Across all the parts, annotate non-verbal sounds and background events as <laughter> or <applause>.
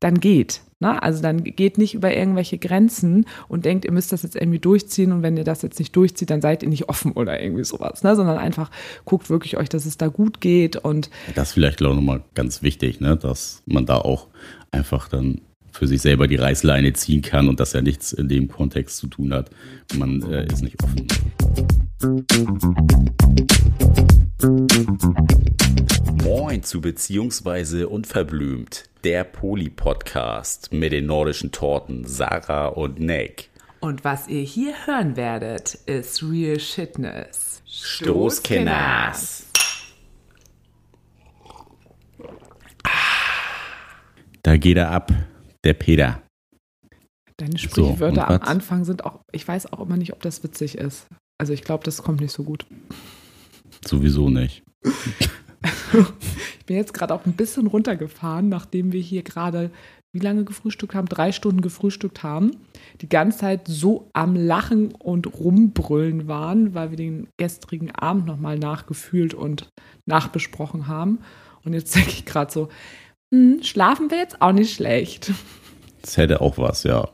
dann geht. Ne? Also dann geht nicht über irgendwelche Grenzen und denkt, ihr müsst das jetzt irgendwie durchziehen und wenn ihr das jetzt nicht durchzieht, dann seid ihr nicht offen oder irgendwie sowas, ne? sondern einfach guckt wirklich euch, dass es da gut geht und das ist vielleicht auch nochmal ganz wichtig, ne? dass man da auch einfach dann für sich selber die Reißleine ziehen kann und das ja nichts in dem Kontext zu tun hat. Man äh, ist nicht offen. Moin zu Beziehungsweise Unverblümt, der Poli-Podcast mit den nordischen Torten Sarah und Nick. Und was ihr hier hören werdet, ist Real Shitness. Stoßkenners. Da geht er ab, der Peter. Deine Sprichwörter So, am? Anfang sind auch, ich weiß auch immer nicht, ob das witzig ist. Also ich glaube, das kommt nicht so gut. Sowieso nicht. Ich bin jetzt gerade auch ein bisschen runtergefahren, nachdem wir hier gerade, wie lange gefrühstückt haben? Drei Stunden gefrühstückt haben. Die ganze Zeit so am Lachen und Rumbrüllen waren, weil wir den gestrigen Abend nochmal nachgefühlt und nachbesprochen haben. Und jetzt denke ich gerade so, hm, schlafen wir jetzt auch nicht schlecht. Das hätte auch was, ja.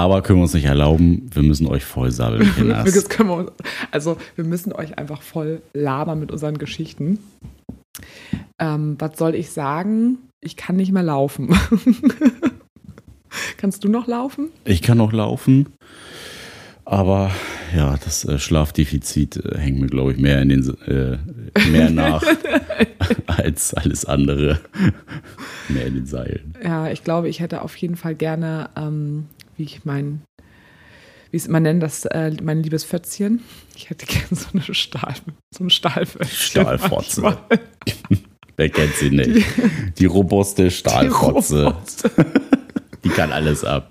Aber können wir uns nicht erlauben, wir müssen euch voll sabbeln, <laughs> Kinders. Wir also wir müssen euch einfach voll labern mit unseren Geschichten. Ähm, was soll ich sagen? Ich kann nicht mehr laufen. <laughs> Kannst du noch laufen? Ich kann noch laufen, aber ja, das äh, Schlafdefizit äh, hängt mir, glaube ich, mehr, in den, äh, mehr <laughs> nach als alles andere. mehr in den Seilen. Ja, ich glaube, ich hätte auf jeden Fall gerne, ähm, wie ich mein, wie es immer nennen, das, äh, mein liebes Fötzchen. Ich hätte gerne so eine Stahl, so ein Stahlfötzchen. Stahlfotze. Wer kennt sie nicht? Die robuste Die Stahlfotze. Robots. <laughs> Die kann alles ab.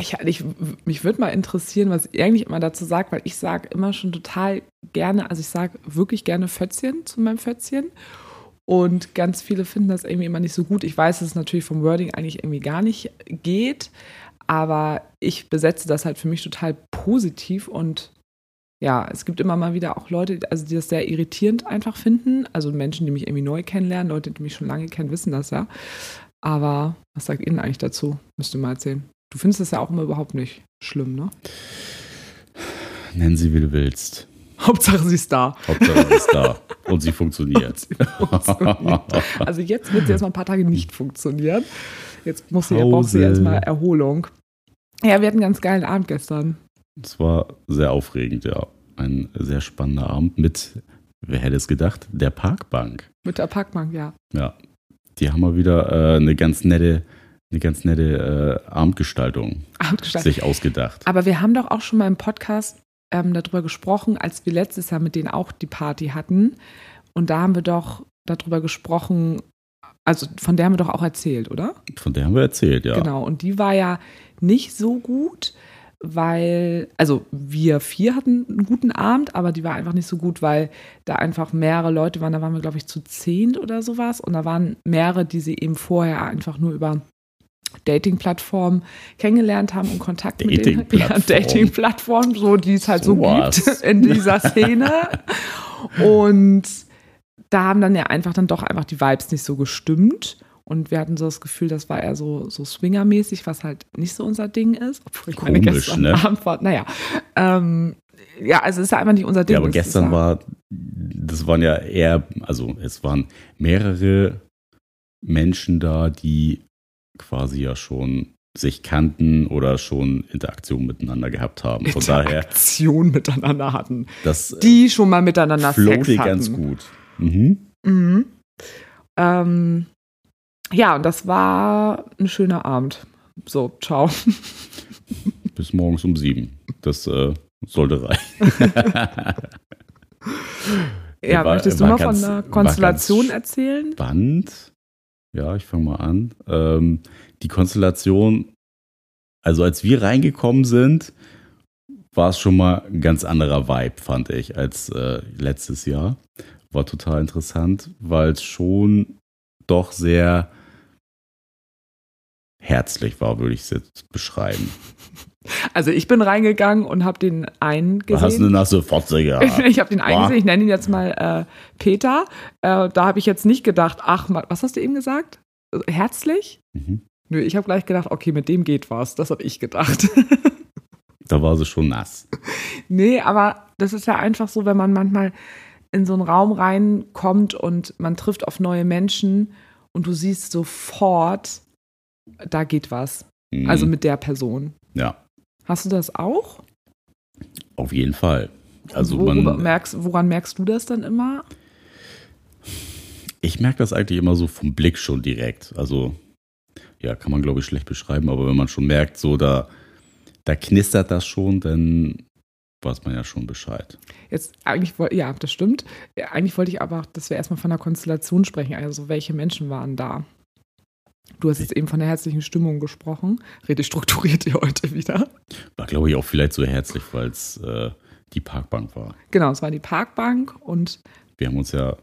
Ich, ich, mich würde mal interessieren, was ihr eigentlich immer dazu sagt, weil ich sage immer schon total gerne, also ich sage wirklich gerne Fötzchen zu meinem Fötzchen. Und ganz viele finden das irgendwie immer nicht so gut. Ich weiß, dass es natürlich vom Wording eigentlich irgendwie gar nicht geht, aber ich besetze das halt für mich total positiv und ja, es gibt immer mal wieder auch Leute, also die das sehr irritierend einfach finden. Also Menschen, die mich irgendwie neu kennenlernen, Leute, die mich schon lange kennen, wissen das ja. Aber was sagt ihr denn eigentlich dazu? Müsst ihr mal erzählen. Du findest das ja auch immer überhaupt nicht schlimm, ne? Nenn sie, wie du willst. Hauptsache sie ist da. Hauptsache sie ist da <laughs> und sie funktioniert. Sie funktioniert. Also jetzt wird sie erstmal ein paar Tage nicht funktionieren. Jetzt muss sie, braucht sie erstmal Erholung. Ja, wir hatten einen ganz geilen Abend gestern. Es war sehr aufregend, ja. Ein sehr spannender Abend mit, wer hätte es gedacht, der Parkbank. Mit der Parkbank, ja. Ja. Die haben mal wieder äh, eine ganz nette, eine ganz nette äh, Abendgestaltung Abendgestaltung. sich ausgedacht. Aber wir haben doch auch schon mal im Podcast ähm, darüber gesprochen, als wir letztes Jahr mit denen auch die Party hatten. Und da haben wir doch darüber gesprochen, also von der haben wir doch auch erzählt, oder? Von der haben wir erzählt, ja. Genau. Und die war ja nicht so gut, weil, also wir vier hatten einen guten Abend, aber die war einfach nicht so gut, weil da einfach mehrere Leute waren. Da waren wir, glaube ich, zu zehn oder sowas. Und da waren mehrere, die sie eben vorher einfach nur über Dating-Plattformen kennengelernt haben und Kontakt mit denen. Ja, Dating-Plattform. Dating-Plattformen, so die es halt so Sowas. gibt <laughs> in dieser Szene. und da haben dann ja einfach dann doch einfach die Vibes nicht so gestimmt. Und wir hatten so das Gefühl, das war eher so, so Swinger-mäßig, was halt nicht so unser Ding ist. Obwohl ich meine, Komisch, gestern ne? <laughs> Abend war, naja. Ähm, ja, also es ist ja einfach nicht unser Ding. Ja, aber gestern ja- war, das waren ja eher, also es waren mehrere Menschen da, die quasi ja schon sich kannten oder schon Interaktion miteinander gehaber haben. Von daher, Interaktion miteinander hatten. das äh, Die schon mal miteinander Sex hatten. ganz gut. Mhm. Mhm. Ähm, ja, und das war ein schöner Abend. So, ciao. <laughs> Bis morgens um sieben. Das äh, sollte reichen. <laughs> Ja, War- möchtest du mal ganz- von einer Konstellation erzählen? Spannend. Ja, ich fange mal an. Ähm, die Konstellation, also als wir reingekommen sind, war es schon mal ein ganz anderer Vibe, fand ich, als äh, letztes Jahr. War total interessant, weil es schon doch sehr herzlich war, würde ich es jetzt beschreiben. <laughs> Also ich bin reingegangen und habe den einen Du hast eine gesehen. nasse Fotze gehabt. Ich habe den einen gesehen, ich nenne ihn jetzt mal äh, Peter. Äh, da habe ich jetzt nicht gedacht, ach, was hast du eben gesagt? Herzlich? Mhm. Nö, ich habe gleich gedacht, okay, mit dem geht was. Das habe ich gedacht. Da war sie schon nass. <laughs> nee, aber das ist ja einfach so, wenn man manchmal in so einen Raum reinkommt und man trifft auf neue Menschen und du siehst sofort, da geht was. Mhm. Also mit der Person. Ja, Hast du das auch? auf jeden Fall. Also Worüber man, merkst, woran merkst du das dann immer? ich merke das eigentlich immer so vom Blick schon direkt. Also, ja, kann man glaube ich schlecht beschreiben, aber wenn man schon merkt, so da, da knistert das schon, dann weiß man ja schon Bescheid. Jetzt eigentlich ja, das stimmt. Ja, Eigentlich wollte ich aber, dass wir erstmal von der Konstellation sprechen. Also welche Menschen waren da? Du hast jetzt eben von der herzlichen Stimmung gesprochen. Rede strukturiert ihr heute wieder. War glaube ich auch vielleicht so herzlich, weil es äh, die Parkbank war. Genau, es war die Parkbank und Wir haben uns ja,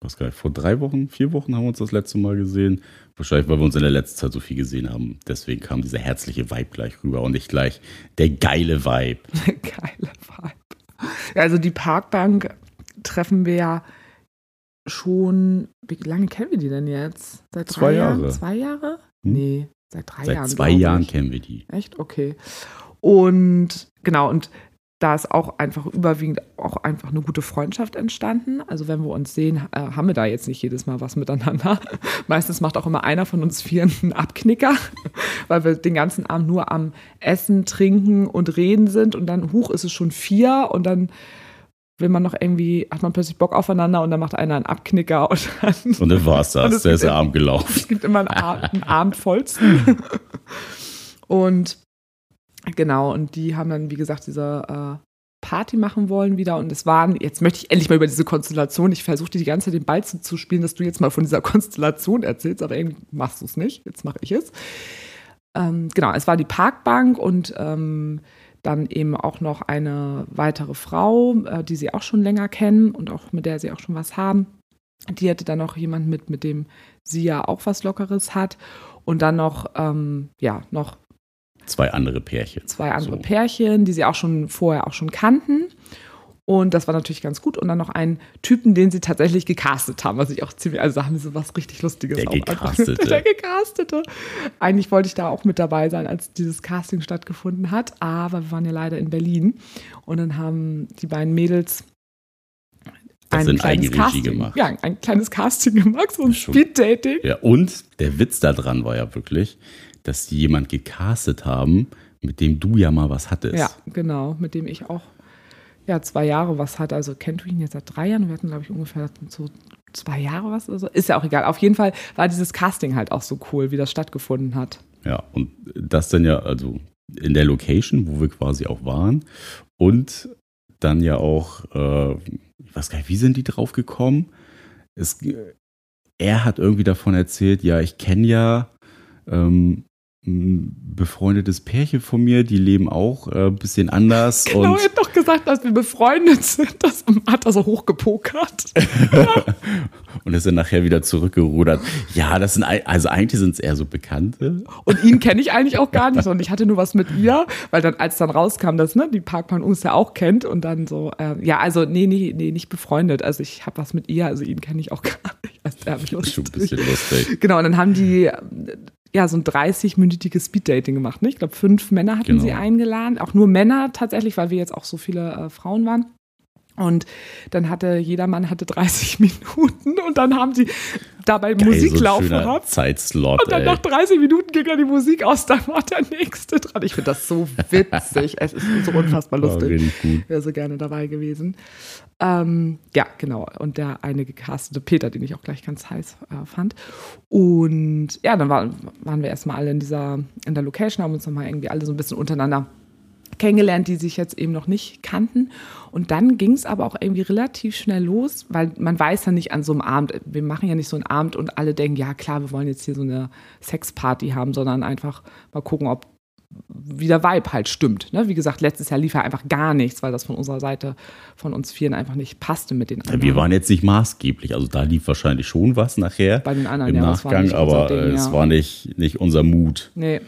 was geil, vor drei Wochen, vier Wochen haben wir uns das letzte Mal gesehen. Wahrscheinlich, weil wir uns in der letzten Zeit so viel gesehen haben. Deswegen kam dieser herzliche Vibe gleich rüber und nicht gleich der geile Vibe. <laughs> geile Vibe. Also die Parkbank treffen wir ja schon. Wie lange kennen wir die denn jetzt? Seit drei Zwei Jahren? Jahre. Zwei Jahre? Hm? Nee, seit drei Seit Jahren. zwei glaub Jahren kennen wir die. Echt? Okay. Und genau, und da ist auch einfach überwiegend auch einfach eine gute Freundschaft entstanden. Also wenn wir uns sehen, äh, haben wir da jetzt nicht jedes Mal was miteinander. <laughs> Meistens macht auch immer einer von uns vier einen Abknicker, <laughs> weil wir den ganzen Abend nur am Essen, Trinken und Reden sind und dann, huch, ist es schon vier und dann will man noch irgendwie, hat man plötzlich Bock aufeinander und dann macht einer einen Abknicker und dann Und dann war es das. <laughs> es Der ist der Abend gelaufen. es gibt immer einen, <laughs> einen Abend vollsten. und genau, und die haben dann, wie gesagt, diese äh, Party machen wollen wieder. Und es waren, jetzt möchte ich endlich mal über diese Konstellation, ich versuchte die ganze Zeit den Ball zu, zu spielen, dass du jetzt mal von dieser <laughs> Konstellation erzählst, aber irgendwie machst du es nicht. Jetzt mache ich es. Ähm, genau, es war die Parkbank und ähm, dann eben auch noch eine weitere Frau, äh, die sie auch schon länger kennen und auch mit der sie auch schon was haben. Die hatte dann noch jemand mit, mit dem sie ja auch was Lockeres hat. Und dann noch, ähm, ja, noch Zwei andere Pärchen. zwei andere So. Pärchen, die sie auch schon vorher auch schon kannten. Und das war natürlich ganz gut. Und dann noch einen Typen, den sie tatsächlich gecastet haben, was ich auch ziemlich, also da haben sie was richtig Lustiges Der auch einfach- Gecastete. <laughs> Der gecastete. Eigentlich wollte ich da auch mit dabei sein, als dieses Casting stattgefunden hat, aber wir waren ja leider in Berlin. Und dann haben die beiden Mädels Das in Eigenregie Casting, gemacht. Ja, ein kleines Casting gemacht, so ein. Speed-Dating. Ja, und der Witz daran war ja wirklich, dass die jemand gecastet haben, mit dem du ja mal was hattest. Ja, genau, mit dem ich auch ja, zwei Jahre was hatte. Also kennt du ihn jetzt seit drei Jahren? Wir hatten, glaube ich, ungefähr so zwei Jahre was oder so. Ist ja auch egal. Auf jeden Fall war dieses Casting halt auch so cool, wie das stattgefunden hat. Ja, und das dann ja, also in der Location, wo wir quasi auch waren. Und dann ja auch, äh, ich weiß gar nicht, wie sind die drauf gekommen? Es, er hat irgendwie davon erzählt, ja, ich kenne ja ähm, ein befreundetes Pärchen von mir, die leben auch äh, ein bisschen anders. <laughs> Genau, er hat doch gesagt, dass wir befreundet sind. Das hat er so hochgepokert. <laughs> Und ist dann nachher wieder zurückgerudert. Ja, das sind, also eigentlich sind es eher so Bekannte. Und ihn kenne ich eigentlich auch gar nicht. <laughs> Und ich hatte nur was mit ihr, weil dann, als dann rauskam, dass ne, die Parkmann uns ja auch kennt und dann so, äh, ja, also nee, nee, nee, nicht befreundet. Also ich habe was mit ihr, also ihn kenne ich auch gar nicht. Also ist schon ein bisschen lustig. Genau, und dann haben die äh, ja so ein 30-minütiges Speeddating gemacht. Ne? Ich glaube, fünf Männer hatten Genau. sie eingeladen. Auch nur Männer tatsächlich, weil wir jetzt auch so viele äh, Frauen waren. Und dann hatte jeder Mann hatte 30 <laughs> Minuten und dann haben sie dabei Geil, Musik so laufen gehabt. Zeitslot, Und dann ey. nach 30 Minuten ging dann die Musik aus, dann war der nächste dran. Ich finde das so witzig. es ist so unfassbar War lustig. gut. Wäre so gerne dabei gewesen. Ähm, ja, genau. Und der eine gecastete Peter, den ich auch gleich ganz heiß äh, fand. Und ja, dann waren, waren wir erstmal alle in dieser, in der Location, haben uns nochmal irgendwie alle so ein bisschen untereinander kennengelernt, die sich jetzt eben noch nicht kannten. Und dann ging es aber auch irgendwie relativ schnell los, weil man weiß ja nicht an so einem Abend, wir machen ja nicht so einen Abend und alle denken, ja klar, wir wollen jetzt hier so eine Sexparty haben, sondern einfach mal gucken, ob wie der Vibe halt stimmt. Ne? Wie gesagt, letztes Jahr lief ja einfach gar nichts, weil das von unserer Seite, von uns Vieren einfach nicht passte mit den anderen. Wir waren jetzt nicht maßgeblich, also da lief wahrscheinlich schon was nachher Bei den anderen, im ja, Nachgang, aber Ding, äh, es ja. war nicht, nicht unser Mut. Nee.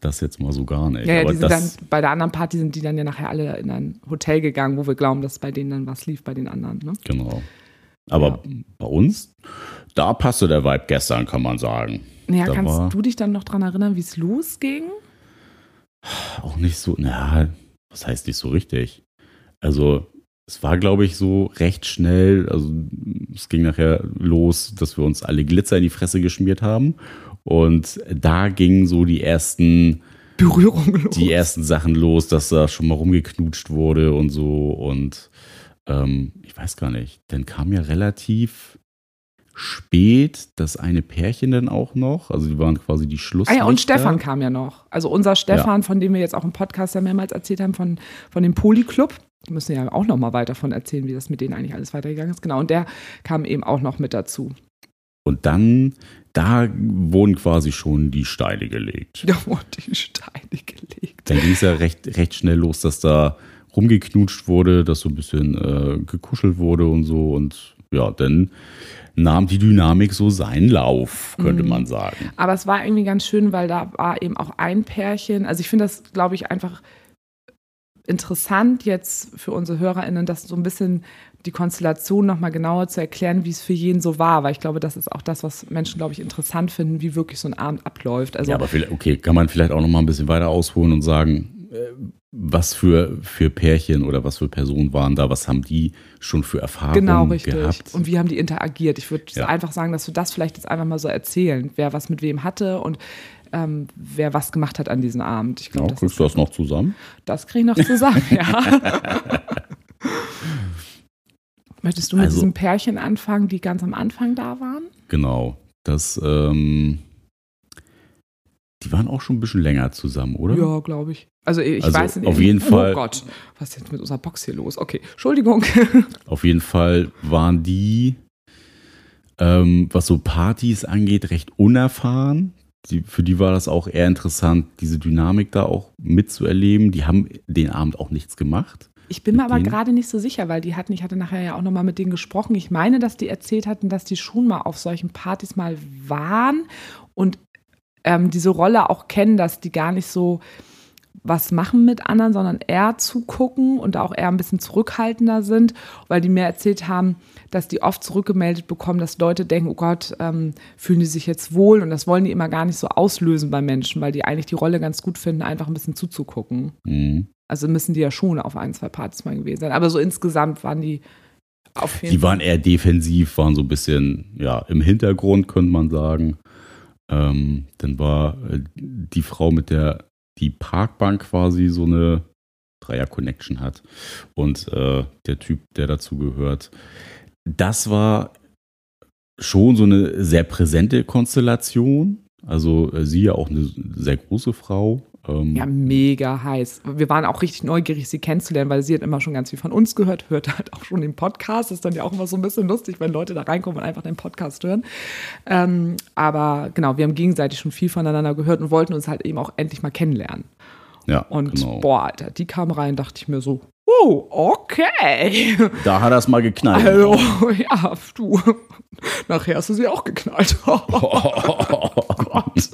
Das jetzt mal so gar nicht. Ja, ja aber das, dann, bei der anderen Party sind die dann ja nachher alle in ein Hotel gegangen, wo wir glauben, dass bei denen dann was lief, bei den anderen. Ne? genau. Aber bei uns, da passte der Vibe gestern, kann man sagen. Naja, Da kannst du dich dann noch dran erinnern, wie es losging? Auch nicht so, na, was heißt nicht so richtig? Also, es war, glaube ich, so recht schnell. Also, es ging nachher los, dass wir uns alle Glitzer in die Fresse geschmiert haben. Und da gingen so die ersten, Berührung los. die ersten Sachen los, dass da schon mal rumgeknutscht wurde und so. Und ähm, ich weiß gar nicht, dann kam ja relativ spät das eine Pärchen dann auch noch. Also, die waren quasi die Ah Schlusslichter. ja, und Stefan kam ja noch. Also unser Stefan, von dem wir jetzt auch im Podcast ja mehrmals erzählt haben, von, von dem Polyclub. Wir müssen ja auch noch mal weiter davon erzählen, wie das mit denen eigentlich alles weitergegangen ist. Genau, und der kam eben auch noch mit dazu. Und dann, da wurden quasi schon die Steine gelegt. Da wurden die Steine gelegt. Dann ging es ja recht, recht schnell los, dass da rumgeknutscht wurde, dass so ein bisschen äh, gekuschelt wurde und so. Und ja, dann nahm die Dynamik so seinen Lauf, könnte Mhm. man sagen. Aber es war irgendwie ganz schön, weil da war eben auch ein Pärchen. Also ich finde das, glaube ich, einfach interessant jetzt für unsere HörerInnen, das so ein bisschen die Konstellation nochmal genauer zu erklären, wie es für jeden so war. Weil ich glaube, das ist auch das, was Menschen, glaube ich, interessant finden, wie wirklich so ein Abend abläuft. Also ja, aber vielleicht, okay, kann man vielleicht auch noch mal ein bisschen weiter ausholen und sagen, äh, was für, für Pärchen oder was für Personen waren da, was haben die schon für Erfahrungen Genau, richtig. gehabt? Und wie haben die interagiert? Ich würde Ja. einfach sagen, dass wir das vielleicht jetzt einfach mal so erzählen, wer was mit wem hatte und ähm, wer was gemacht hat an diesem Abend. Ich Ja, glaube, das, kriegst du das noch zusammen? das kriege ich noch zusammen, <laughs> ja. Möchtest du mit Also- diesem Pärchen anfangen, die ganz am Anfang da waren? Genau. Das, ähm, die waren auch schon ein bisschen länger zusammen, oder? Ja, glaube ich. Also ich Also weiß nicht. auf jeden oh Fall- Gott, was ist jetzt mit unserer Box hier los? Okay, Entschuldigung. <laughs> Auf jeden Fall waren die, ähm, was so Partys angeht, recht unerfahren. Die, für die war das auch eher interessant, diese Dynamik da auch mitzuerleben. Die haben den Abend auch nichts gemacht. Ich bin mir aber gerade nicht so sicher, weil die hatten, ich hatte nachher ja auch nochmal mit denen gesprochen. Ich meine, dass die erzählt hatten, dass die schon mal auf solchen Partys mal waren und ähm, diese Rolle auch kennen, dass die gar nicht so was machen mit anderen, sondern eher zugucken und auch eher ein bisschen zurückhaltender sind, weil die mir erzählt haben, dass die oft zurückgemeldet bekommen, dass Leute denken, oh Gott, ähm, fühlen die sich jetzt wohl und das wollen die immer gar nicht so auslösen bei Menschen, weil die eigentlich die Rolle ganz gut finden, einfach ein bisschen zuzugucken. Mhm. Also müssen die ja schon auf ein, zwei Partys mal gewesen sein. Aber so insgesamt waren die auf jeden Die waren eher defensiv, waren so ein bisschen ja, im Hintergrund, könnte man sagen. Ähm, dann war äh, die Frau, mit der die Parkbank quasi so eine Dreier-Connection hat und äh, der Typ, der dazu gehört. Das war schon so eine sehr präsente Konstellation. Also äh, sie ja auch eine sehr große Frau. Ähm, Ja, mega heiß. Wir waren auch richtig neugierig, sie kennenzulernen, weil sie hat immer schon ganz viel von uns gehört, hört halt auch schon den Podcast. ist dann ja auch immer so ein bisschen lustig, wenn Leute da reinkommen und einfach den Podcast hören. Ähm, aber genau, wir haben gegenseitig schon viel voneinander gehört und wollten uns halt eben auch endlich mal kennenlernen. ja, Und genau. boah, Alter, die kam rein, dachte ich mir so, oh, okay. Da hat er es mal geknallt. Also, <laughs> ja, du. Nachher hast du sie auch geknallt. <laughs> Gott.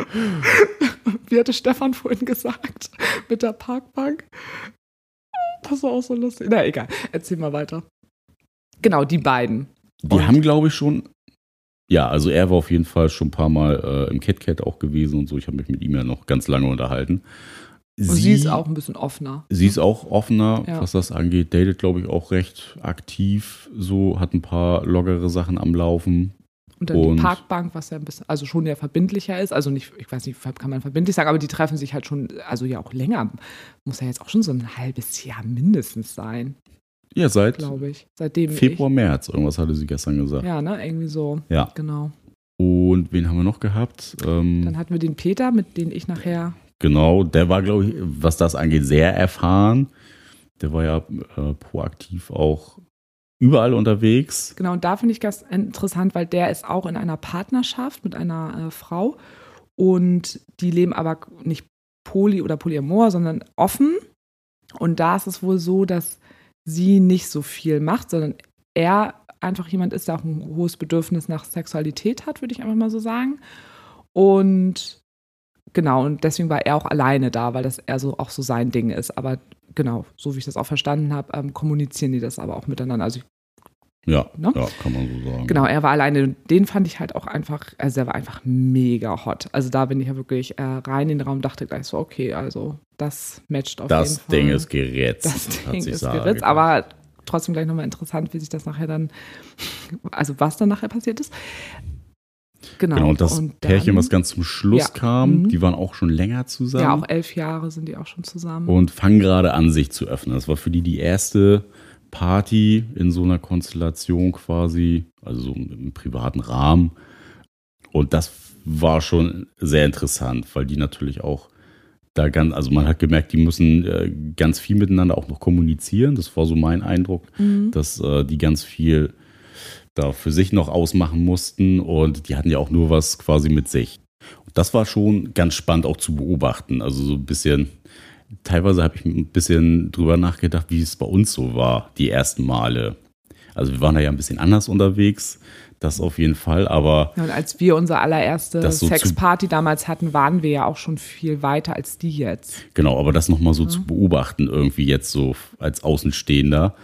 <laughs> Wie hatte Stefan vorhin gesagt? Mit der Parkbank? Das war auch so lustig. Na, egal. Erzähl mal weiter. Genau, die beiden. Die Und- haben, glaube ich, schon. Ja, also er war auf jeden Fall schon ein paar Mal äh, im KitKat auch gewesen und so. Ich habe mich mit ihm ja noch ganz lange unterhalten. Und sie, ist auch ein bisschen offener. Sie ist auch offener, Ja. was das angeht. Datet, glaube ich, auch recht aktiv. So hat ein paar lockere Sachen am Laufen. Und dann Und- die Parkbank, was ja ein bisschen, also schon ja verbindlicher ist. Also nicht, ich weiß nicht, kann man verbindlich sagen, aber die treffen sich halt schon, also ja auch länger. Muss ja jetzt auch schon so ein halbes Jahr mindestens sein, Ja, seit glaube ich. Seitdem Februar, März. Irgendwas hatte sie gestern Ich, gesagt. ja, ne, irgendwie so. Ja. Genau. Und wen haben wir noch gehabt? Ähm, Dann hatten wir den Peter, mit dem ich nachher, Genau, der war, glaube ich, was das angeht, sehr erfahren. Der war ja äh, proaktiv auch überall unterwegs. genau, und da finde ich ganz interessant, weil der ist auch in einer Partnerschaft mit einer äh, Frau und die leben aber nicht poly oder polyamor, sondern offen. Und da ist es wohl so, dass sie nicht so viel macht, sondern er einfach jemand ist, der auch ein hohes Bedürfnis nach Sexualität hat, würde ich einfach mal so sagen. Und genau, und deswegen war er auch alleine da, weil das eher so auch so sein Ding ist. Aber genau, so wie ich das auch verstanden habe, ähm, kommunizieren die das aber auch miteinander. Also ich Ja, ne? ja, kann man so sagen. Genau, er war alleine. Den fand ich halt auch einfach, also er war einfach mega hot. Also da bin ich ja wirklich äh, rein in den Raum, dachte gleich so, okay, also das matcht auf das jeden Fall. Das Ding ist geritzt. Das Ding ist geritzt, aber trotzdem gleich nochmal interessant, wie sich das nachher dann, also was dann nachher passiert ist. Genau. genau und das und dann, Pärchen, was ganz zum Schluss ja, kam, mhm. die waren auch schon länger zusammen. Ja, auch elf Jahre sind die auch schon zusammen. Und fangen gerade an, sich zu öffnen. Das war für die die erste Party in so einer Konstellation quasi, also so im privaten Rahmen. Und das war schon sehr interessant, weil die natürlich auch da ganz, also man hat gemerkt, die müssen äh, ganz viel miteinander auch noch kommunizieren. Das war so mein Eindruck, mhm. dass äh, die ganz viel da für sich noch ausmachen mussten und die hatten ja auch nur was quasi mit sich. Und das war schon ganz spannend auch zu beobachten. Also so ein bisschen, teilweise habe ich ein bisschen drüber nachgedacht, wie es bei uns so war, die ersten Male. Also wir waren da ja ein bisschen anders unterwegs, das auf jeden Fall, aber. und als wir unsere allererste so Sexparty damals hatten, waren wir ja auch schon viel weiter als die jetzt. Genau, aber das nochmal so mhm. zu beobachten, irgendwie jetzt so als Außenstehender,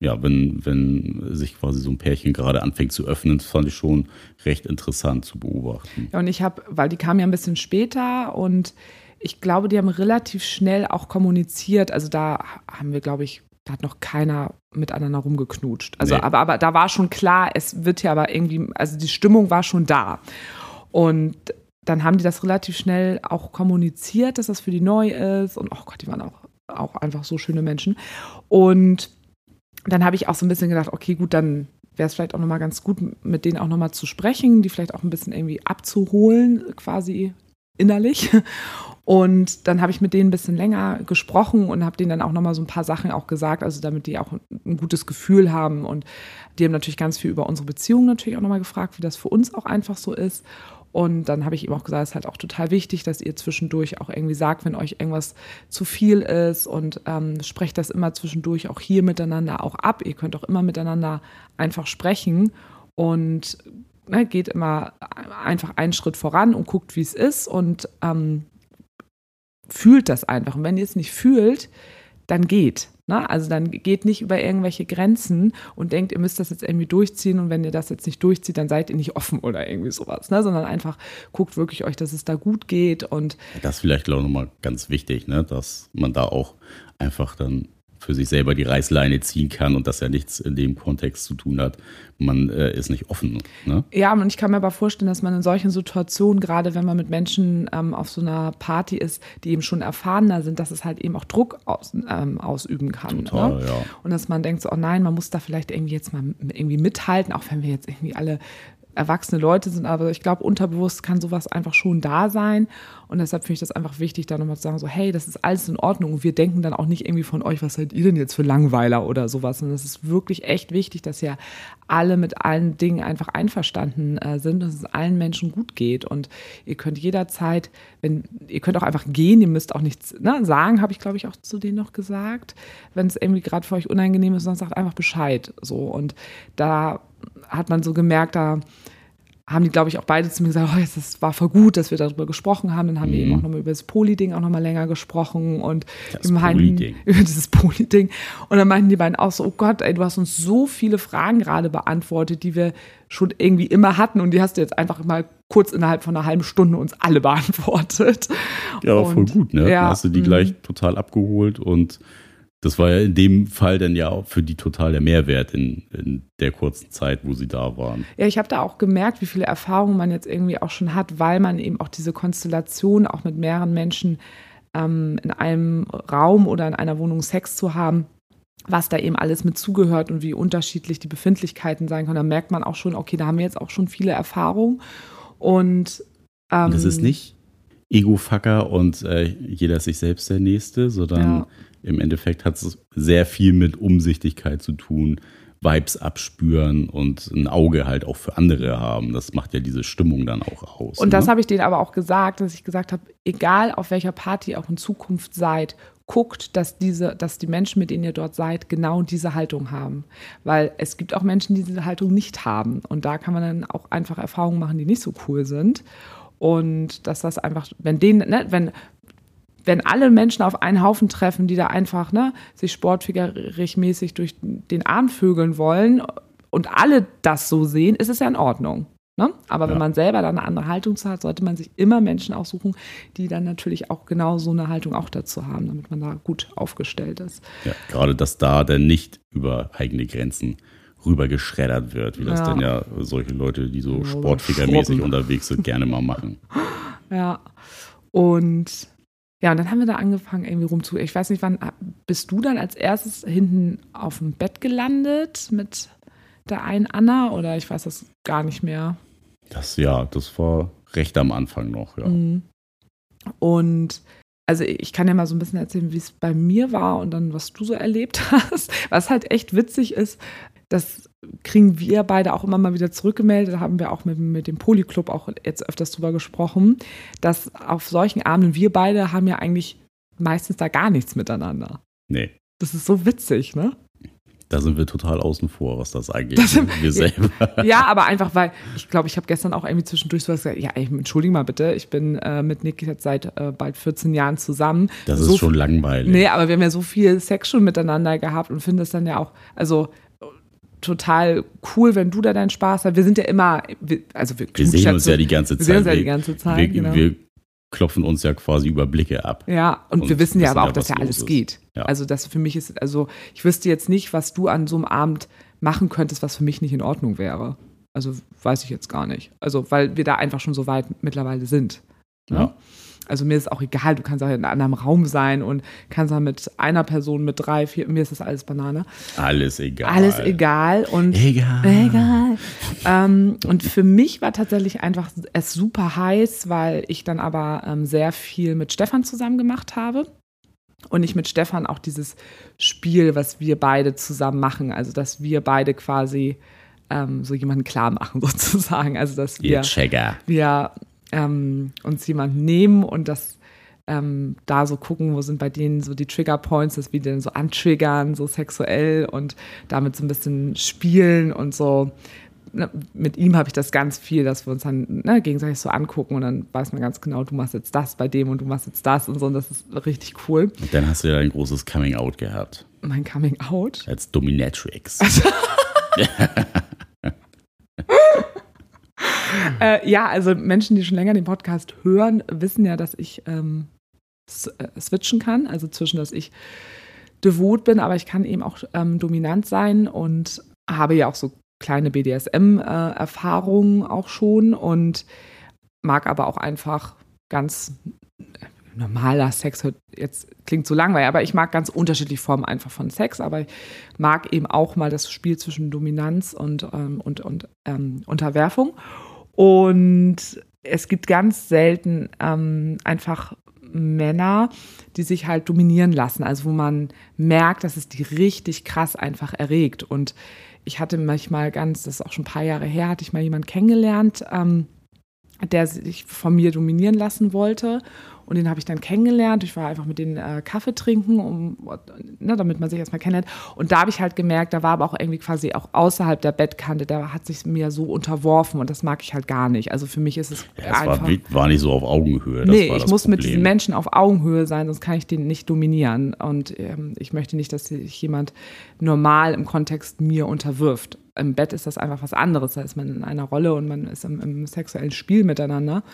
ja, wenn, wenn sich quasi so ein Pärchen gerade anfängt zu öffnen, das fand ich schon recht interessant zu beobachten. Ja, und ich habe, weil die kam ja ein bisschen später und ich glaube, die haben relativ schnell auch kommuniziert. Also da haben wir, glaube ich, da hat noch keiner miteinander rumgeknutscht. Also, nee. aber, aber da war schon klar, es wird ja aber irgendwie, also die Stimmung war schon da. Und dann haben die das relativ schnell auch kommuniziert, dass das für die neu ist. Und oh Gott, die waren auch, auch einfach so schöne Menschen. Und dann habe ich auch so ein bisschen gedacht, okay, gut, dann wäre es vielleicht auch nochmal ganz gut, mit denen auch nochmal zu sprechen, die vielleicht auch ein bisschen irgendwie abzuholen, quasi innerlich. Und dann habe ich mit denen ein bisschen länger gesprochen und habe denen dann auch nochmal so ein paar Sachen auch gesagt, also damit die auch ein gutes Gefühl haben. Und die haben natürlich ganz viel über unsere Beziehung natürlich auch nochmal gefragt, wie das für uns auch einfach so ist. Und dann habe ich ihm auch gesagt, es ist halt auch total wichtig, dass ihr zwischendurch auch irgendwie sagt, wenn euch irgendwas zu viel ist und ähm, sprecht das immer zwischendurch auch hier miteinander auch ab. Ihr könnt auch immer miteinander einfach sprechen und ne, geht immer einfach einen Schritt voran und guckt, wie es ist und ähm, fühlt das einfach. Und wenn ihr es nicht fühlt, dann geht. Ne? Also dann geht nicht über irgendwelche Grenzen und denkt, ihr müsst das jetzt irgendwie durchziehen und wenn ihr das jetzt nicht durchzieht, dann seid ihr nicht offen oder irgendwie sowas, ne? sondern einfach guckt wirklich euch, dass es da gut geht und das ist vielleicht auch nochmal ganz wichtig, ne? dass man da auch einfach dann für sich selber die Reißleine ziehen kann und das ja nichts in dem Kontext zu tun hat. Man äh, ist nicht offen. Ne? Ja, und ich kann mir aber vorstellen, dass man in solchen Situationen, gerade wenn man mit Menschen ähm, auf so einer Party ist, die eben schon erfahrener sind, dass es halt eben auch Druck aus, ähm, ausüben kann. Ne? Total, ne? ja. Und dass man denkt so, oh nein, man muss da vielleicht irgendwie jetzt mal irgendwie mithalten, auch wenn wir jetzt irgendwie alle erwachsene Leute sind, aber ich glaube, unterbewusst kann sowas einfach schon da sein. Und deshalb finde ich das einfach wichtig, da nochmal zu sagen, so, hey, das ist alles in Ordnung. Und wir denken dann auch nicht irgendwie von euch, was seid ihr denn jetzt für Langweiler oder sowas. Und es ist wirklich echt wichtig, dass ja alle mit allen Dingen einfach einverstanden äh, sind, dass es allen Menschen gut geht. Und ihr könnt jederzeit, wenn, ihr könnt auch einfach gehen, ihr müsst auch nichts ne, sagen, habe ich, glaube ich, auch zu denen noch gesagt. Wenn es irgendwie gerade für euch unangenehm ist, dann sagt einfach Bescheid. So. Und da hat man so gemerkt, da haben die, glaube ich, auch beide zu mir gesagt, oh, das war voll gut, dass wir darüber gesprochen haben. Dann haben mhm. wir eben auch nochmal über das Poli-Ding auch nochmal länger gesprochen und das Poli-Ding. <laughs> über dieses Poli-Ding. Und dann meinten die beiden auch so, oh Gott, ey, du hast uns so viele Fragen gerade beantwortet, die wir schon irgendwie immer hatten und die hast du jetzt einfach mal kurz innerhalb von einer halben Stunde uns alle <laughs> beantwortet. Ja, aber voll gut, ne? Ja, Dann hast du die mhm. gleich total abgeholt und das war ja in dem Fall dann ja auch für die total der Mehrwert in, in der kurzen Zeit, wo sie da waren. Ja, ich habe da auch gemerkt, wie viele Erfahrungen man jetzt irgendwie auch schon hat, weil man eben auch diese Konstellation auch mit mehreren Menschen ähm, in einem Raum oder in einer Wohnung Sex zu haben, was da eben alles mit zugehört und wie unterschiedlich die Befindlichkeiten sein können. Da merkt man auch schon, okay, da haben wir jetzt auch schon viele Erfahrungen. Und ähm, das ist nicht Ego-Fucker und äh, jeder ist sich selbst der Nächste, sondern ja im Endeffekt hat es sehr viel mit Umsichtigkeit zu tun, Vibes abspüren und ein Auge halt auch für andere haben. Das macht ja diese Stimmung dann auch aus. Und ne? das habe ich denen aber auch gesagt, dass ich gesagt habe, egal auf welcher Party ihr auch in Zukunft seid, guckt, dass diese, dass die Menschen, mit denen ihr dort seid, genau diese Haltung haben. Weil es gibt auch Menschen, die diese Haltung nicht haben. Und da kann man dann auch einfach Erfahrungen machen, die nicht so cool sind. Und dass das einfach, wenn denen, ne, wenn, wenn alle Menschen auf einen Haufen treffen, die da einfach ne, sich sportfigerisch mäßig durch den Arm vögeln wollen und alle das so sehen, ist es ja in Ordnung. Ne? Aber wenn Ja. man selber da eine andere Haltung zu hat, sollte man sich immer Menschen aussuchen, die dann natürlich auch genau so eine Haltung auch dazu haben, damit man da gut aufgestellt ist. Ja, gerade, dass da dann nicht über eigene Grenzen rübergeschreddert wird, wie das Ja. dann ja solche Leute, die so Ja, sportfickermäßig schrubben. unterwegs sind, gerne mal machen. <laughs> Ja. Und ja, und dann haben wir da angefangen, irgendwie rumzu. Ich weiß nicht, wann bist du dann als erstes hinten auf dem Bett gelandet mit der einen Anna oder ich weiß das gar nicht mehr. Das ja, das war recht am Anfang noch, ja. Mhm. Und also ich kann ja mal so ein bisschen erzählen, wie es bei mir war und dann, was du so erlebt <laughs> hast. Was halt echt witzig ist, das kriegen wir beide auch immer mal wieder zurückgemeldet. Da haben wir auch mit, mit dem Polyclub auch jetzt öfters drüber gesprochen, dass auf solchen Abenden wir beide haben ja eigentlich meistens da gar nichts miteinander. Nee, Das ist so witzig, ne? da sind wir total außen vor, was das angeht. Das sind- wir <laughs> selber. Ja, aber einfach, weil ich glaube, ich habe gestern auch irgendwie zwischendurch so was gesagt, ja, entschuldige mal bitte, ich bin äh, mit Nick jetzt seit äh, bald 14 Jahren zusammen. Das So ist schon langweilig. Nee, aber wir haben ja so viel Sex schon miteinander gehabt und finde es dann ja auch, also total cool, wenn du da deinen Spaß hast. Wir sind ja immer, wir- also wir, wir sehen uns ja die ganze wir Zeit. sehen uns ja Wir- die ganze Zeit, wir, genau. wir klopfen uns ja quasi über Blicke ab. Ja, und, Und wir wissen ja aber ja, auch, dass ja alles ist. geht. Ja. Also das für mich ist, also ich wüsste jetzt nicht, was du an so einem Abend machen könntest, was für mich nicht in Ordnung wäre. Also weiß ich jetzt gar nicht. Also weil wir da einfach schon so weit mittlerweile sind. Ne? Ja. Also mir ist auch egal, du kannst auch in einem anderen Raum sein und kannst dann mit einer Person, mit drei, vier, mir ist das alles Banane. Alles egal. Alles egal und Egal. Egal. Ähm, und für mich war tatsächlich einfach es super heiß, weil ich dann aber ähm, sehr viel mit Stefan zusammen gemacht habe. Und ich mit Stefan auch dieses Spiel, was wir beide zusammen machen, also dass wir beide quasi ähm, so jemanden klar machen, <laughs> sozusagen. Also dass wir, Checker. wir ähm, uns jemanden nehmen und das ähm, da so gucken, wo sind bei denen so die Trigger Points, dass wir den so antriggern, so sexuell und damit so ein bisschen spielen und so. Ne, Mit ihm habe ich das ganz viel, dass wir uns dann ne, gegenseitig so angucken und dann weiß man ganz genau, du machst jetzt das bei dem und du machst jetzt das und so und das ist richtig cool. Und dann hast du ja ein großes Coming Out gehabt. Mein Coming Out. Als Dominatrix. <laughs> <laughs> Äh, ja, also Menschen, die schon länger den Podcast hören, wissen ja, dass ich ähm, äh, switchen kann. Also zwischen, dass ich devot bin, aber ich kann eben auch ähm, dominant sein und habe ja auch so kleine BDSM-Erfahrungen auch schon und mag aber auch einfach ganz äh, normaler Sex jetzt klingt so langweilig, aber ich mag ganz unterschiedliche Formen einfach von Sex, aber ich mag eben auch mal das Spiel zwischen Dominanz und, ähm, und, und ähm, Unterwerfung. Und es gibt ganz selten ähm, einfach Männer, die sich halt dominieren lassen, also wo man merkt, dass es die richtig krass einfach erregt. Und ich hatte manchmal ganz, das ist auch schon ein paar Jahre her, hatte ich mal jemanden kennengelernt, ähm, der sich von mir dominieren lassen wollte. Und den habe ich dann kennengelernt. Ich war einfach mit denen äh, Kaffee trinken, um, ne, damit man sich erstmal kennenlernt. Und da habe ich halt gemerkt, da war aber auch irgendwie quasi auch außerhalb der Bettkante, der hat sich mir so unterworfen und das mag ich halt gar nicht. Also für mich ist es Ja, es einfach. war, war nicht so auf Augenhöhe. Das nee, ich muss mit Problem. diesen Menschen auf Augenhöhe sein, sonst kann ich den nicht dominieren. Und ähm, ich möchte nicht, dass sich jemand normal im Kontext mir unterwirft. Im Bett ist das einfach was anderes. Da ist man in einer Rolle und man ist im, im sexuellen Spiel miteinander.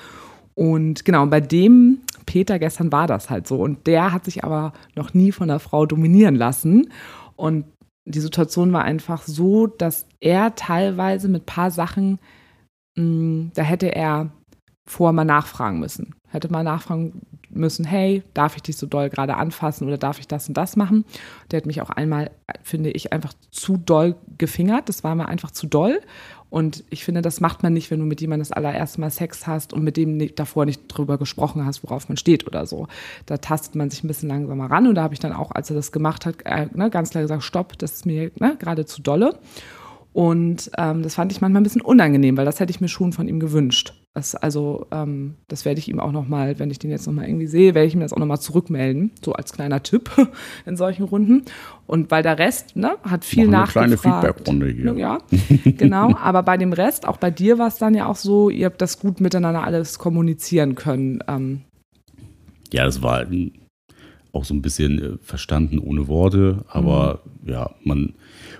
Und genau, bei dem Peter gestern war das halt so. Und der hat sich aber noch nie von der Frau dominieren lassen. Und die Situation war einfach so, dass er teilweise mit paar Sachen, mh, da hätte er vorher mal nachfragen müssen. Hätte mal nachfragen müssen, hey, darf ich dich so doll gerade anfassen oder darf ich das und das machen? Der hat mich auch einmal, finde ich, einfach zu doll gefingert. Das war mir einfach zu doll. Und ich finde, das macht man nicht, wenn du mit jemandem das allererste Mal Sex hast und mit dem davor nicht drüber gesprochen hast, worauf man steht oder so. Da tastet man sich ein bisschen langsamer ran. Und da habe ich dann auch, als er das gemacht hat, äh, ne, ganz klar gesagt, stopp, das ist mir ne, gerade zu dolle. Und ähm, das fand ich manchmal ein bisschen unangenehm, weil das hätte ich mir schon von ihm gewünscht. Das, also, ähm, das werde ich ihm auch nochmal, wenn ich den jetzt nochmal irgendwie sehe, werde ich ihm das auch nochmal zurückmelden, so als kleiner Tipp <laughs> in solchen Runden. Und weil der Rest ne, hat viel Machen eine kleine nachgefragt. Feedback-Runde hier. Ja, genau. Aber bei dem Rest, auch bei dir war es dann ja auch so, ihr habt das gut miteinander alles kommunizieren können. Ähm, Ja, das war auch so ein bisschen äh, verstanden ohne Worte, aber mhm. ja, man,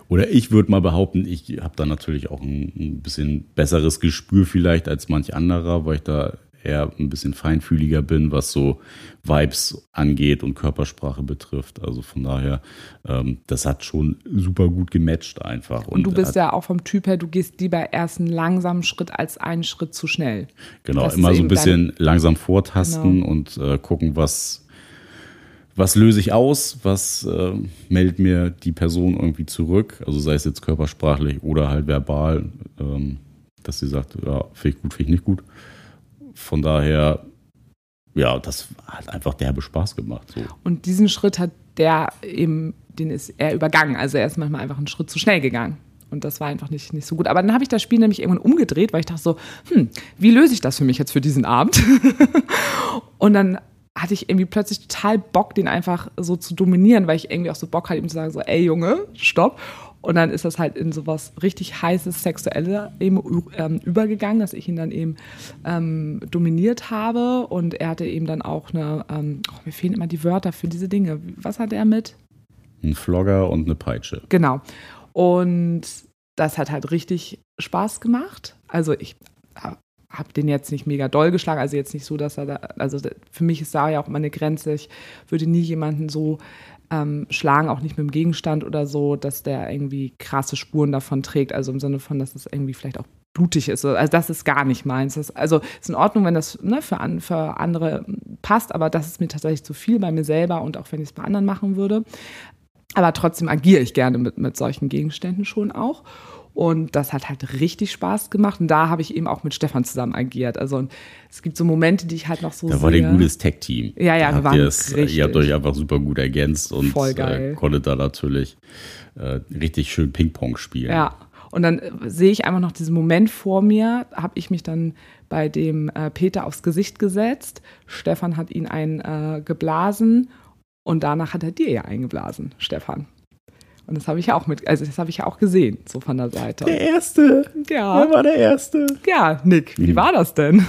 oder ich würde mal behaupten, ich habe da natürlich auch ein, ein, bisschen besseres Gespür vielleicht als manch anderer, weil ich da eher ein bisschen feinfühliger bin, was so Vibes angeht und Körpersprache betrifft. Also von daher, ähm, das hat schon super gut gematcht einfach. Und, und du bist ja auch vom Typ her, du gehst lieber erst einen langsamen Schritt als einen Schritt zu schnell. Genau, das immer so ein bisschen langsam vortasten genau. und äh, gucken, was was löse ich aus, was äh, meldet mir die Person irgendwie zurück, also sei es jetzt körpersprachlich oder halt verbal, ähm, dass sie sagt, ja, finde ich gut, finde ich nicht gut. Von daher, ja, das hat einfach derbe Spaß gemacht. So. Und diesen Schritt hat der eben, den ist er übergangen. Also er ist manchmal einfach einen Schritt zu schnell gegangen. Und das war einfach nicht, nicht so gut. Aber dann habe ich das Spiel nämlich irgendwann umgedreht, weil ich dachte so, hm, wie löse ich das für mich jetzt für diesen Abend? <laughs> und dann hatte ich irgendwie plötzlich total Bock, den einfach so zu dominieren, weil ich irgendwie auch so Bock hatte, ihm zu sagen, so, ey Junge, stopp. Und dann ist das halt in sowas richtig heißes, sexuelles eben ähm, übergegangen, dass ich ihn dann eben ähm, dominiert habe. Und er hatte eben dann auch eine, ähm, oh, mir fehlen immer die Wörter für diese Dinge. Was hat er mit? Ein Flogger und eine Peitsche. Genau. Und das hat halt richtig Spaß gemacht. Also ich habe den jetzt nicht mega doll geschlagen, also jetzt nicht so, dass er da, also für mich ist da ja auch immer eine Grenze. Ich würde nie jemanden so ähm, schlagen, auch nicht mit dem Gegenstand oder so, dass der irgendwie krasse Spuren davon trägt, also im Sinne von, dass es irgendwie vielleicht auch blutig ist. Also das ist gar nicht meins. Das, also ist in Ordnung, wenn das ne, für, an, für andere passt, aber das ist mir tatsächlich zu viel bei mir selber und auch wenn ich es bei anderen machen würde. Aber trotzdem agiere ich gerne mit, mit solchen Gegenständen schon auch. Und das hat halt richtig Spaß gemacht. Und da habe ich eben auch mit Stefan zusammen agiert. Also es gibt so Momente, die ich halt noch so Da war ein gutes Tech-Team. Ja, ja, wir waren es. Ihr habt euch einfach super gut ergänzt und äh, konntet da natürlich äh, richtig schön Ping-Pong spielen. Ja, und dann äh, sehe ich einfach noch diesen Moment vor mir, habe ich mich dann bei dem äh, Peter aufs Gesicht gesetzt. Stefan hat ihn ein äh, geblasen und danach hat er dir ja eingeblasen, Stefan. Und das habe ich ja auch mit, also das habe ich ja auch gesehen, so von der Seite. Der erste. Ja. Wer war der erste? Ja, Nick, wie mhm. war das denn?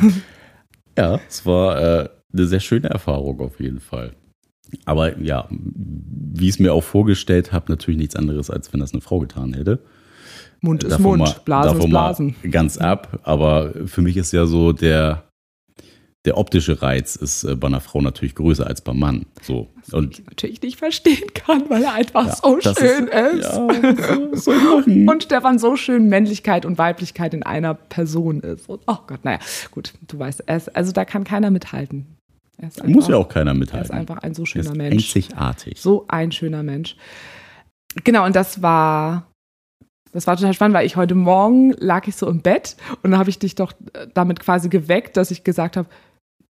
Ja, es war äh, eine sehr schöne Erfahrung auf jeden Fall. Aber ja, wie ich es mir auch vorgestellt habe, natürlich nichts anderes, als wenn das eine Frau getan hätte. Mund ist davon Mund, mal, Blasen ist Blasen. Ganz ab, aber für mich ist ja so der, der optische Reiz ist äh, bei einer Frau natürlich größer als beim Mann. So. Was und ich natürlich nicht verstehen kann, weil er einfach ja, so schön ist. ist. Ja, so, <laughs> und Stefan so schön Männlichkeit und Weiblichkeit in einer Person ist. Und, oh Gott, naja, gut, du weißt, es, also da kann keiner mithalten. Einfach, Muss ja auch keiner mithalten. Er ist einfach ein so schöner Mensch. Einzigartig. So ein schöner Mensch. Genau, und das war das war total spannend, weil ich heute Morgen lag ich so im Bett und dann habe ich dich doch äh, damit quasi geweckt, dass ich gesagt habe,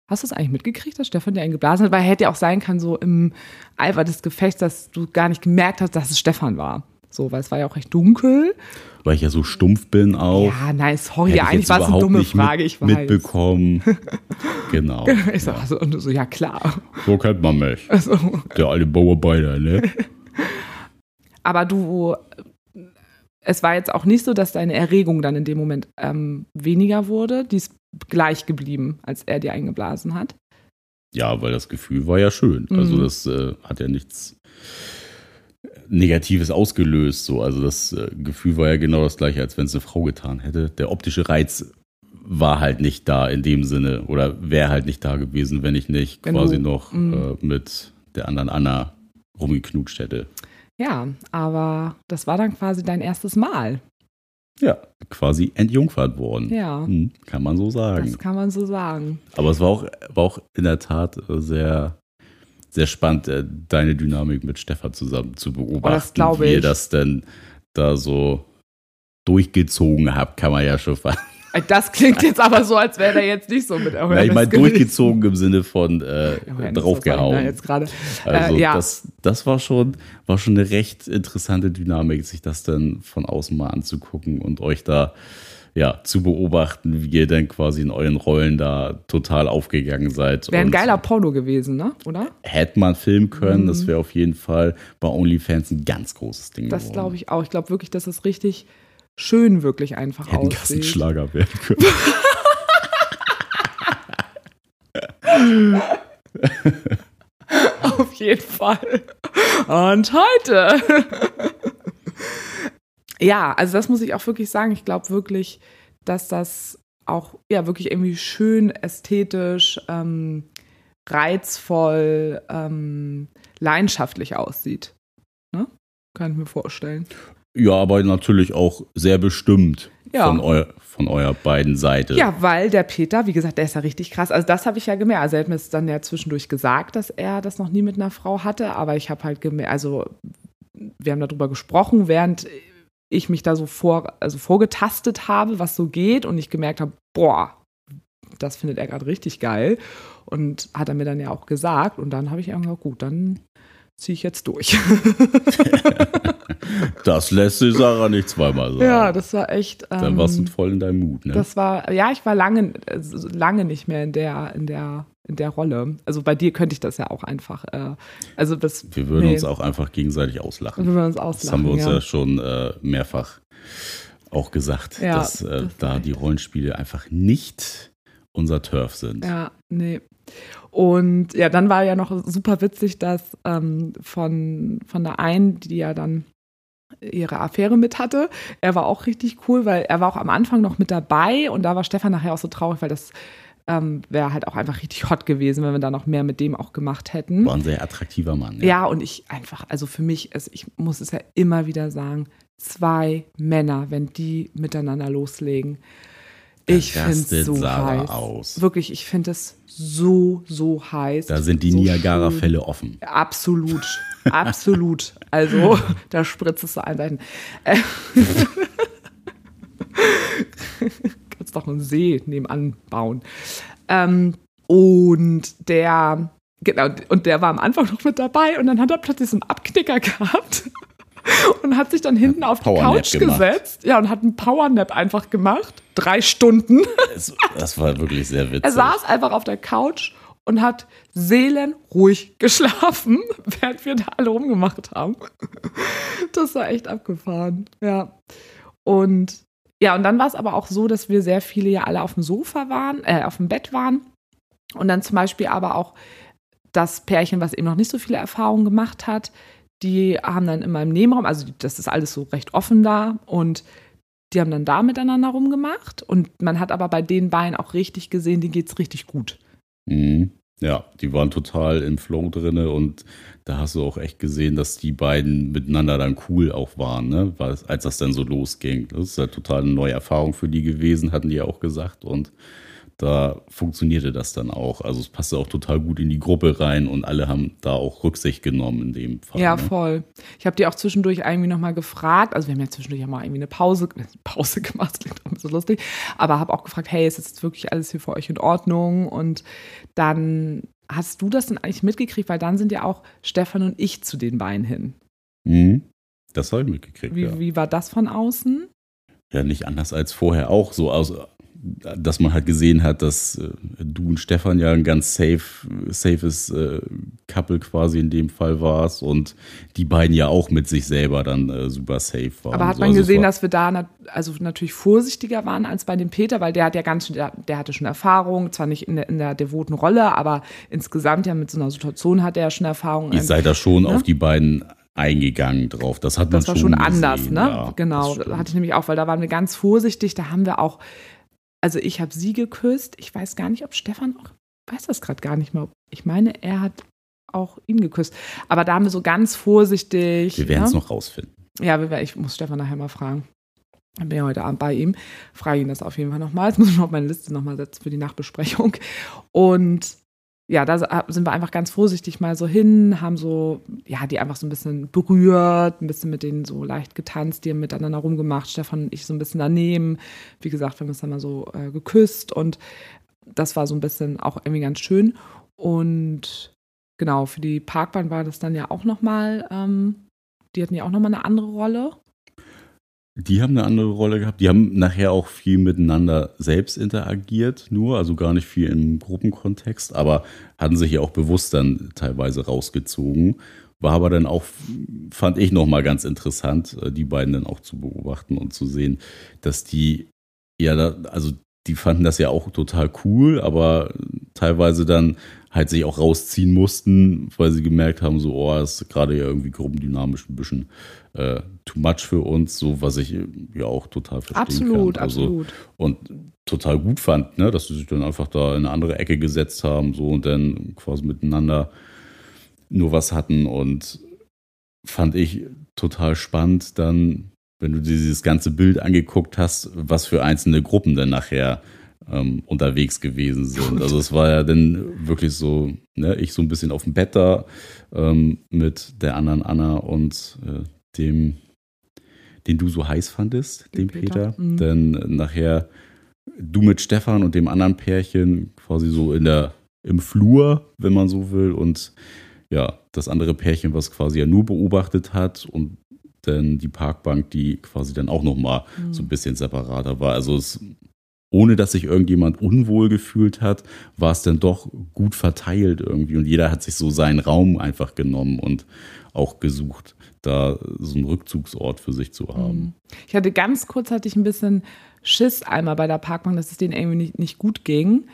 Hast du es eigentlich mitgekriegt, dass Stefan dir einen geblasen hat? Weil hätte ja auch sein können, so im Eifer des Gefechts, dass du gar nicht gemerkt hast, dass es Stefan war. So, weil es war ja auch recht dunkel. Weil ich ja so stumpf bin auch. Ja, nein, sorry, ja, eigentlich war es eine dumme Frage, ich weiß. Mitbekommen. <laughs> genau. <laughs> Ich sag ja. So, so, ja klar. So kennt man mich. <laughs> Also. Der alte Bauarbeiter, ne? Aber du, es war jetzt auch nicht so, dass deine Erregung dann in dem Moment ähm, weniger wurde. Die ist gleich geblieben, als er dir eingeblasen hat. Ja, weil das Gefühl war ja schön. Also mhm. Also das äh, hat ja nichts Negatives ausgelöst. So. Also das äh, Gefühl war ja genau das gleiche, als wenn es eine Frau getan hätte. Der optische Reiz war halt nicht da in dem Sinne oder wäre halt nicht da gewesen, wenn ich nicht wenn quasi du, noch mhm. äh, mit der anderen Anna rumgeknutscht hätte. Ja, aber das war dann quasi dein erstes Mal. Ja, quasi entjungfert worden. Ja. Hm, kann man so sagen. Das kann man so sagen. Aber es war auch, war auch in der Tat sehr, sehr spannend, äh, deine Dynamik mit Stefan zusammen zu beobachten. Oh, das wie ihr das denn da so durchgezogen habt, kann man ja schon fast das klingt jetzt aber so, als wäre er jetzt nicht so mit Awareness. Ja, ich meine, durchgezogen im Sinne von äh, draufgehauen. Jetzt gerade. Also, äh, ja. das, das war schon, war schon eine recht interessante Dynamik, sich das dann von außen mal anzugucken und euch da ja, zu beobachten, wie ihr denn quasi in euren Rollen da total aufgegangen seid. Wäre ein geiler Porno gewesen, ne? Oder? Hätte man filmen können, mhm. das wäre auf jeden Fall bei OnlyFans ein ganz großes Ding. Das glaube ich auch. Ich glaube wirklich, dass es richtig schön wirklich einfach Hätten aussieht. Kassenschlager werden können. <laughs> Auf jeden Fall. Und heute. ja, also das muss ich auch wirklich sagen. Ich glaube wirklich, dass das auch ja wirklich irgendwie schön ästhetisch, ähm, reizvoll, ähm, leidenschaftlich aussieht. Ne? Kann ich mir vorstellen. Ja, aber natürlich auch sehr bestimmt ja. von, eu von eurer beiden Seite. Ja, weil der Peter, wie gesagt, der ist ja richtig krass. Also das habe ich ja gemerkt. Also er hat mir dann ja zwischendurch gesagt, dass er das noch nie mit einer Frau hatte, aber ich habe halt gemerkt, also wir haben darüber gesprochen, während ich mich da so vor, also vorgetastet habe, was so geht und ich gemerkt habe, boah, das findet er gerade richtig geil. Und hat er mir dann ja auch gesagt. Und dann habe ich irgendwann, gut, dann ziehe ich jetzt durch. <laughs> <laughs> das lässt sich Sarah nicht zweimal sagen. Ja, das war echt. Ähm, dann warst du voll in deinem Mut, ne? Das war, ja, ich war lange, lange nicht mehr in der, in der, in der Rolle. Also bei dir könnte ich das ja auch einfach. Äh, also das, wir würden nee. uns auch einfach gegenseitig auslachen. Wir würden uns auslachen. Das haben wir uns ja, ja schon äh, mehrfach auch gesagt, ja, dass äh, das da die Rollenspiele einfach nicht unser Turf sind. Ja, nee. Und ja, dann war ja noch super witzig, dass ähm, von, von der einen, die ja dann ihre Affäre mit hatte. Er war auch richtig cool, weil er war auch am Anfang noch mit dabei und da war Stefan nachher auch so traurig, weil das ähm, wäre halt auch einfach richtig hot gewesen, wenn wir da noch mehr mit dem auch gemacht hätten. War ein sehr attraktiver Mann. Ja, ja und ich einfach, also für mich, ist, ich muss es ja immer wieder sagen, zwei Männer, wenn die miteinander loslegen. Ich finde es so Sarah heiß. Aus. Wirklich, ich finde es so, so heiß. Da sind die so Niagara-Fälle offen. Absolut, absolut. Also, <laughs> da spritzt es zu allen Seiten. Äh, <laughs> kannst doch einen See nebenan bauen. Ähm, und der, genau, und der war am Anfang noch mit dabei und dann hat er plötzlich so einen Abknicker <laughs> gehabt <laughs> und hat sich dann hinten auf die Couch gemacht. gesetzt. Ja, und hat einen Powernap einfach gemacht. Drei Stunden. Das, das war wirklich sehr witzig. Er saß einfach auf der Couch und hat seelenruhig <laughs> geschlafen, während wir da alle rumgemacht haben. Das war echt abgefahren. Ja. Und ja, und dann war es aber auch so, dass wir sehr viele ja alle auf dem Sofa waren, äh, auf dem Bett waren. Und dann zum Beispiel aber auch das Pärchen, was eben noch nicht so viele Erfahrungen gemacht hat, die haben dann immer im Nebenraum, also das ist alles so recht offen da und die haben dann da miteinander rumgemacht und man hat aber bei den beiden auch richtig gesehen, denen geht es richtig gut. Mhm. Ja, die waren total im Flow drin und da hast du auch echt gesehen, dass die beiden miteinander dann cool auch waren, ne? als das dann so losging. Das ist ja total eine neue Erfahrung für die gewesen, hatten die ja auch gesagt und da funktionierte das dann auch. Also es passte auch total gut in die Gruppe rein und alle haben da auch Rücksicht genommen in dem Fall. Ja, ne? voll. Ich habe die auch zwischendurch irgendwie nochmal gefragt, also wir haben ja zwischendurch auch mal irgendwie eine Pause, <laughs> Pause gemacht, das klingt auch bisschen lustig, aber habe auch gefragt, hey, ist jetzt wirklich alles hier für euch in Ordnung? Und dann hast du das denn eigentlich mitgekriegt, weil dann sind ja auch Stefan und ich zu den beiden hin. Mhm. Das habe ich mitgekriegt. Wie, ja. wie war das von außen? Ja, nicht anders als vorher auch so. Also dass man halt gesehen hat, dass äh, du und Stefan ja ein ganz safe, safes äh, Couple quasi in dem Fall warst und die beiden ja auch mit sich selber dann äh, super safe waren. Aber hat man so, also gesehen, dass wir da nat also natürlich vorsichtiger waren als bei dem Peter, weil der hat ja ganz, der, der hatte schon Erfahrung, zwar nicht in der, in der devoten Rolle, aber insgesamt ja mit so einer Situation hat er schon Erfahrung. Ihr seid da schon ne? auf die beiden eingegangen drauf. Das hat man das war schon, schon anders, ne? Ja, genau, hatte ich nämlich auch, weil da waren wir ganz vorsichtig. Da haben wir auch also ich habe sie geküsst. Ich weiß gar nicht, ob Stefan auch, weiß das gerade gar nicht mehr. Ich meine, er hat auch ihn geküsst. Aber da haben wir so ganz vorsichtig. Wir werden es ja? noch rausfinden. Ja, ich muss Stefan nachher mal fragen. Ich bin ja heute Abend bei ihm. Frage ihn das auf jeden Fall nochmal. Jetzt muss ich noch meine Liste nochmal setzen für die Nachbesprechung. Und ja, da sind wir einfach ganz vorsichtig mal so hin, haben so, ja, die einfach so ein bisschen berührt, ein bisschen mit denen so leicht getanzt, die haben miteinander rumgemacht, Stefan und ich so ein bisschen daneben. Wie gesagt, wir haben uns dann mal so äh, geküsst und das war so ein bisschen auch irgendwie ganz schön. Und genau, für die Parkbahn war das dann ja auch nochmal, ähm, die hatten ja auch nochmal eine andere Rolle. Die haben eine andere Rolle gehabt. Die haben nachher auch viel miteinander selbst interagiert, nur, also gar nicht viel im Gruppenkontext, aber hatten sich ja auch bewusst dann teilweise rausgezogen. War aber dann auch, fand ich nochmal ganz interessant, äh, die beiden dann auch zu beobachten und zu sehen, dass die, ja, also die fanden das ja auch total cool, aber teilweise dann halt sich auch rausziehen mussten, weil sie gemerkt haben, so, oh, das ist gerade ja irgendwie gruppendynamisch ein bisschen äh, too much für uns, so was ich ja auch total verstehen absolut, kann. Also, absolut. Und total gut fand, ne, dass sie sich dann einfach da in eine andere Ecke gesetzt haben, so und dann quasi miteinander nur was hatten und fand ich total spannend dann, wenn du dir dieses ganze Bild angeguckt hast, was für einzelne Gruppen dann nachher ähm, unterwegs gewesen sind. Also es war ja dann wirklich so, ne, ich so ein bisschen auf dem Bett da ähm, mit der anderen Anna und äh, dem, den du so heiß fandest, dem Peter. Peter. Mhm. Dann nachher du mit Stefan und dem anderen Pärchen quasi so in der, im Flur, wenn man so will, und ja, das andere Pärchen, was quasi ja nur beobachtet hat und dann die Parkbank, die quasi dann auch nochmal mhm. so ein bisschen separater war. Also es ohne dass sich irgendjemand unwohl gefühlt hat, war es dann doch gut verteilt irgendwie. Und jeder hat sich so seinen Raum einfach genommen und auch gesucht, da so einen Rückzugsort für sich zu haben. Mhm. Ich hatte ganz kurz, hatte ich ein bisschen Schiss einmal bei der Parkbank, dass es denen irgendwie nicht, nicht gut ging.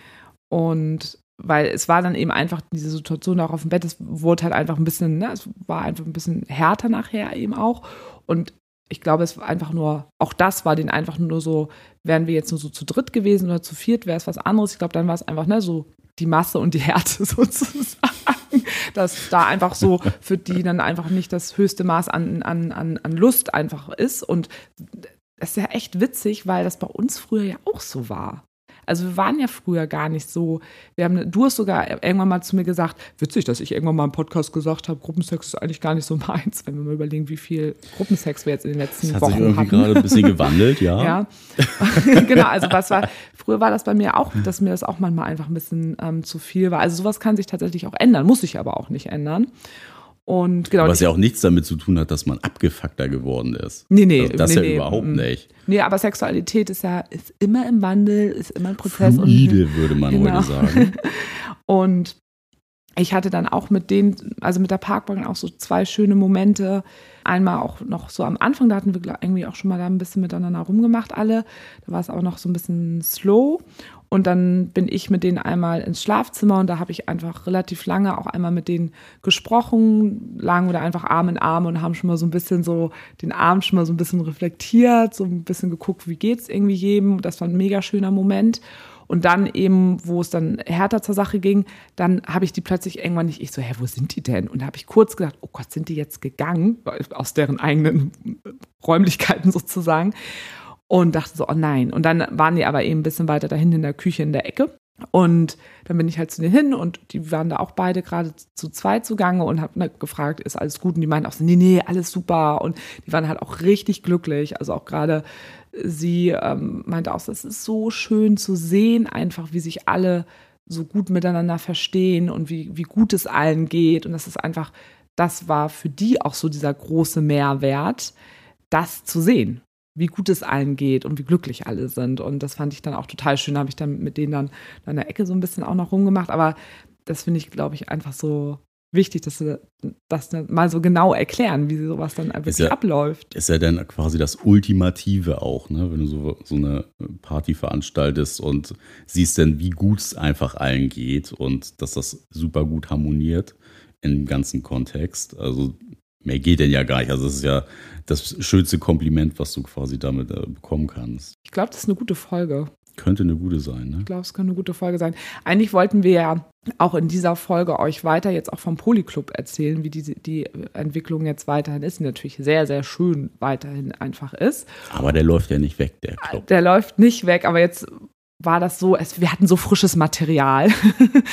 Und weil es war dann eben einfach diese Situation auch auf dem Bett, es wurde halt einfach ein bisschen, ne, es war einfach ein bisschen härter nachher eben auch. Und ich glaube, es war einfach nur, auch das war den einfach nur so, wären wir jetzt nur so zu dritt gewesen oder zu viert, wäre es was anderes. Ich glaube, dann war es einfach ne, so die Masse und die Härte <laughs> sozusagen. Dass da einfach so für die dann einfach nicht das höchste Maß an, an, an, an Lust einfach ist. Und das ist ja echt witzig, weil das bei uns früher ja auch so war. Also wir waren ja früher gar nicht so. Wir haben, du hast sogar irgendwann mal zu mir gesagt, witzig, dass ich irgendwann mal im Podcast gesagt habe, Gruppensex ist eigentlich gar nicht so meins, wenn wir mal überlegen, wie viel Gruppensex wir jetzt in den letzten das Wochen hatten. Hat sich irgendwie gerade ein bisschen gewandelt, ja. <laughs> ja. <laughs> genau, also was war, früher war das bei mir auch, dass mir das auch manchmal einfach ein bisschen ähm, zu viel war. Also sowas kann sich tatsächlich auch ändern, muss sich aber auch nicht ändern. Und genau. Was ja auch nichts damit zu tun hat, dass man abgefuckter geworden ist. Nee, nee. Also das nee, ja nee, überhaupt mm. nicht. Nee, aber Sexualität ist ja ist immer im Wandel, ist immer ein Prozess. Fluide, und, würde man genau. heute sagen. <laughs> und ich hatte dann auch mit denen, also mit der Parkbank auch so zwei schöne Momente. Einmal auch noch so am Anfang, da hatten wir irgendwie auch schon mal da ein bisschen miteinander rumgemacht, alle. Da war es auch noch so ein bisschen slow. Und dann bin ich mit denen einmal ins Schlafzimmer und da habe ich einfach relativ lange auch einmal mit denen gesprochen, lagen wir da einfach Arm in Arm und haben schon mal so ein bisschen so den Abend schon mal so ein bisschen reflektiert, so ein bisschen geguckt, wie geht's irgendwie jedem. Das war ein mega schöner Moment. Und dann eben, wo es dann härter zur Sache ging, dann habe ich die plötzlich irgendwann nicht, ich so, hä, wo sind die denn? Und da habe ich kurz gedacht, oh Gott, sind die jetzt gegangen? Aus deren eigenen Räumlichkeiten sozusagen und dachte so, oh nein. Und dann waren die aber eben ein bisschen weiter dahin in der Küche in der Ecke. Und dann bin ich halt zu denen hin und die waren da auch beide gerade zu zweit zugange und habe ne, gefragt, ist alles gut? Und die meinten auch so, nee, nee, alles super. Und die waren halt auch richtig glücklich. Also auch gerade sie ähm, meinte auch, es ist so schön zu sehen, einfach wie sich alle so gut miteinander verstehen und wie, wie gut es allen geht. Und das ist einfach, das war für die auch so dieser große Mehrwert, das zu sehen wie gut es allen geht und wie glücklich alle sind. Und das fand ich dann auch total schön. Da habe ich dann mit denen dann in der Ecke so ein bisschen auch noch rumgemacht. Aber das finde ich, glaube ich, einfach so wichtig, dass sie das mal so genau erklären, wie sowas dann wirklich ja, abläuft. Ist ja dann quasi das Ultimative auch, ne? wenn du so, so eine Party veranstaltest und siehst dann, wie gut es einfach allen geht und dass das super gut harmoniert im ganzen Kontext. Also mehr geht denn ja gar nicht. Also es ist ja das schönste Kompliment, was du quasi damit äh, bekommen kannst. Ich glaube, das ist eine gute Folge. Könnte eine gute sein, ne? Ich glaube, es könnte eine gute Folge sein. Eigentlich wollten wir ja auch in dieser Folge euch weiter jetzt auch vom Polyclub erzählen, wie die, die Entwicklung jetzt weiterhin ist. natürlich sehr, sehr schön weiterhin einfach ist. Aber der läuft ja nicht weg, der Club. Der läuft nicht weg, aber jetzt war das so, es, wir hatten so frisches Material.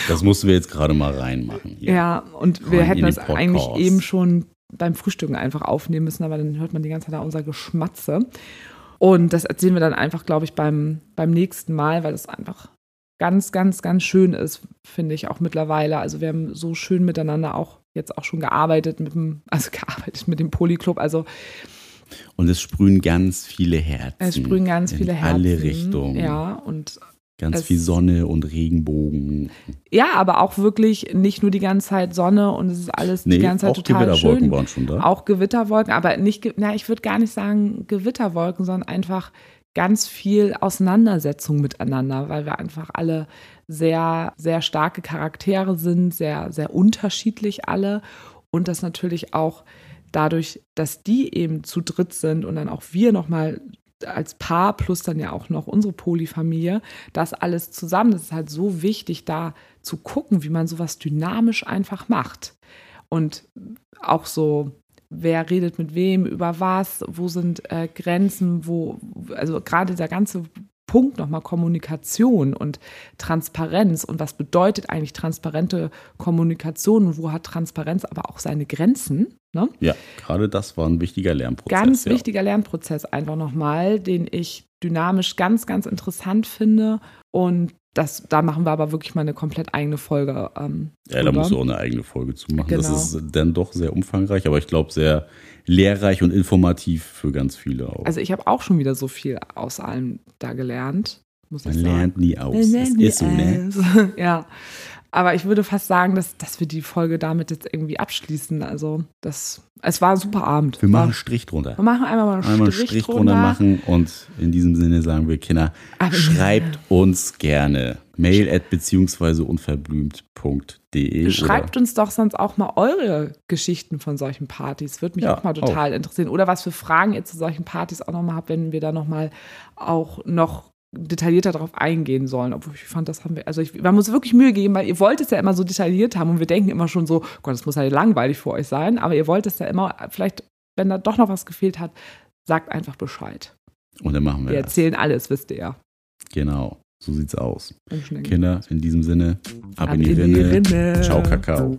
das mussten wir jetzt gerade mal reinmachen. Hier. Ja, und Rein wir hätten das eigentlich eben schon beim Frühstücken einfach aufnehmen müssen, aber dann hört man die ganze Zeit unser Geschmatze. Und das erzählen wir dann einfach, glaube ich, beim, beim nächsten Mal, weil das einfach ganz, ganz, ganz schön ist, finde ich auch mittlerweile. Also wir haben so schön miteinander auch jetzt auch schon gearbeitet mit dem, also <laughs> gearbeitet mit dem Polyclub. Also und es sprühen ganz viele Herzen. Es sprühen ganz viele in Herzen. Alle Richtungen. Ja, und Ganz viel Sonne und Regenbogen. Ja, aber auch wirklich nicht nur die ganze Zeit Sonne und es ist alles nee, die ganze Zeit auch total Gewitterwolken schön. waren schon da. Auch Gewitterwolken, aber nicht, na, ich würde gar nicht sagen Gewitterwolken, sondern einfach ganz viel Auseinandersetzung miteinander, weil wir einfach alle sehr, sehr starke Charaktere sind, sehr, sehr unterschiedlich alle. Und das natürlich auch dadurch, dass die eben zu dritt sind und dann auch wir nochmal als Paar plus dann ja auch noch unsere Polyfamilie, das alles zusammen, das ist halt so wichtig, da zu gucken, wie man sowas dynamisch einfach macht. Und auch so, wer redet mit wem, über was, wo sind äh, Grenzen, wo, also gerade der ganze Punkt nochmal Kommunikation und Transparenz und was bedeutet eigentlich transparente Kommunikation und wo hat Transparenz aber auch seine Grenzen. Ne? Ja, gerade das war ein wichtiger Lernprozess. Ganz ja. wichtiger Lernprozess einfach nochmal, den ich dynamisch ganz, ganz interessant finde und das, da machen wir aber wirklich mal eine komplett eigene Folge. Ähm, ja, da musst du auch eine eigene Folge zu machen. Genau. Das ist dann doch sehr umfangreich, aber ich glaube sehr lehrreich und informativ für ganz viele auch. Also ich habe auch schon wieder so viel aus allem da gelernt. Muss Man ich lernt nie aus. Man lernt nie so, ne? <laughs> ja. Aber ich würde fast sagen, dass, dass wir die Folge damit jetzt irgendwie abschließen. Also, das, es war ein super Abend. Wir machen einen Strich drunter. Wir machen einmal mal einen einmal Strich, Strich drunter. machen und in diesem Sinne sagen wir, Kinder, Aber schreibt uns gerne. Mail at beziehungsweise unverblümt.de. Schreibt uns doch sonst auch mal eure Geschichten von solchen Partys. Würde mich Ja, auch mal total interessieren. Oder was für Fragen ihr zu solchen Partys auch nochmal habt, wenn wir da nochmal auch noch detaillierter darauf eingehen sollen. Obwohl ich fand, das haben wir, also ich, haben uns wirklich Mühe gegeben, weil ihr wollt es ja immer so detailliert haben und wir denken immer schon so, Gott, das muss ja langweilig für euch sein, aber ihr wollt es ja immer, vielleicht, wenn da doch noch was gefehlt hat, sagt einfach Bescheid. Und dann machen wir Wir das. erzählen alles, wisst ihr ja. Genau, so sieht's aus. Kinder, in diesem Sinne, ab, Ab in die in die Rinne. Rinne. Ciao, Kakao.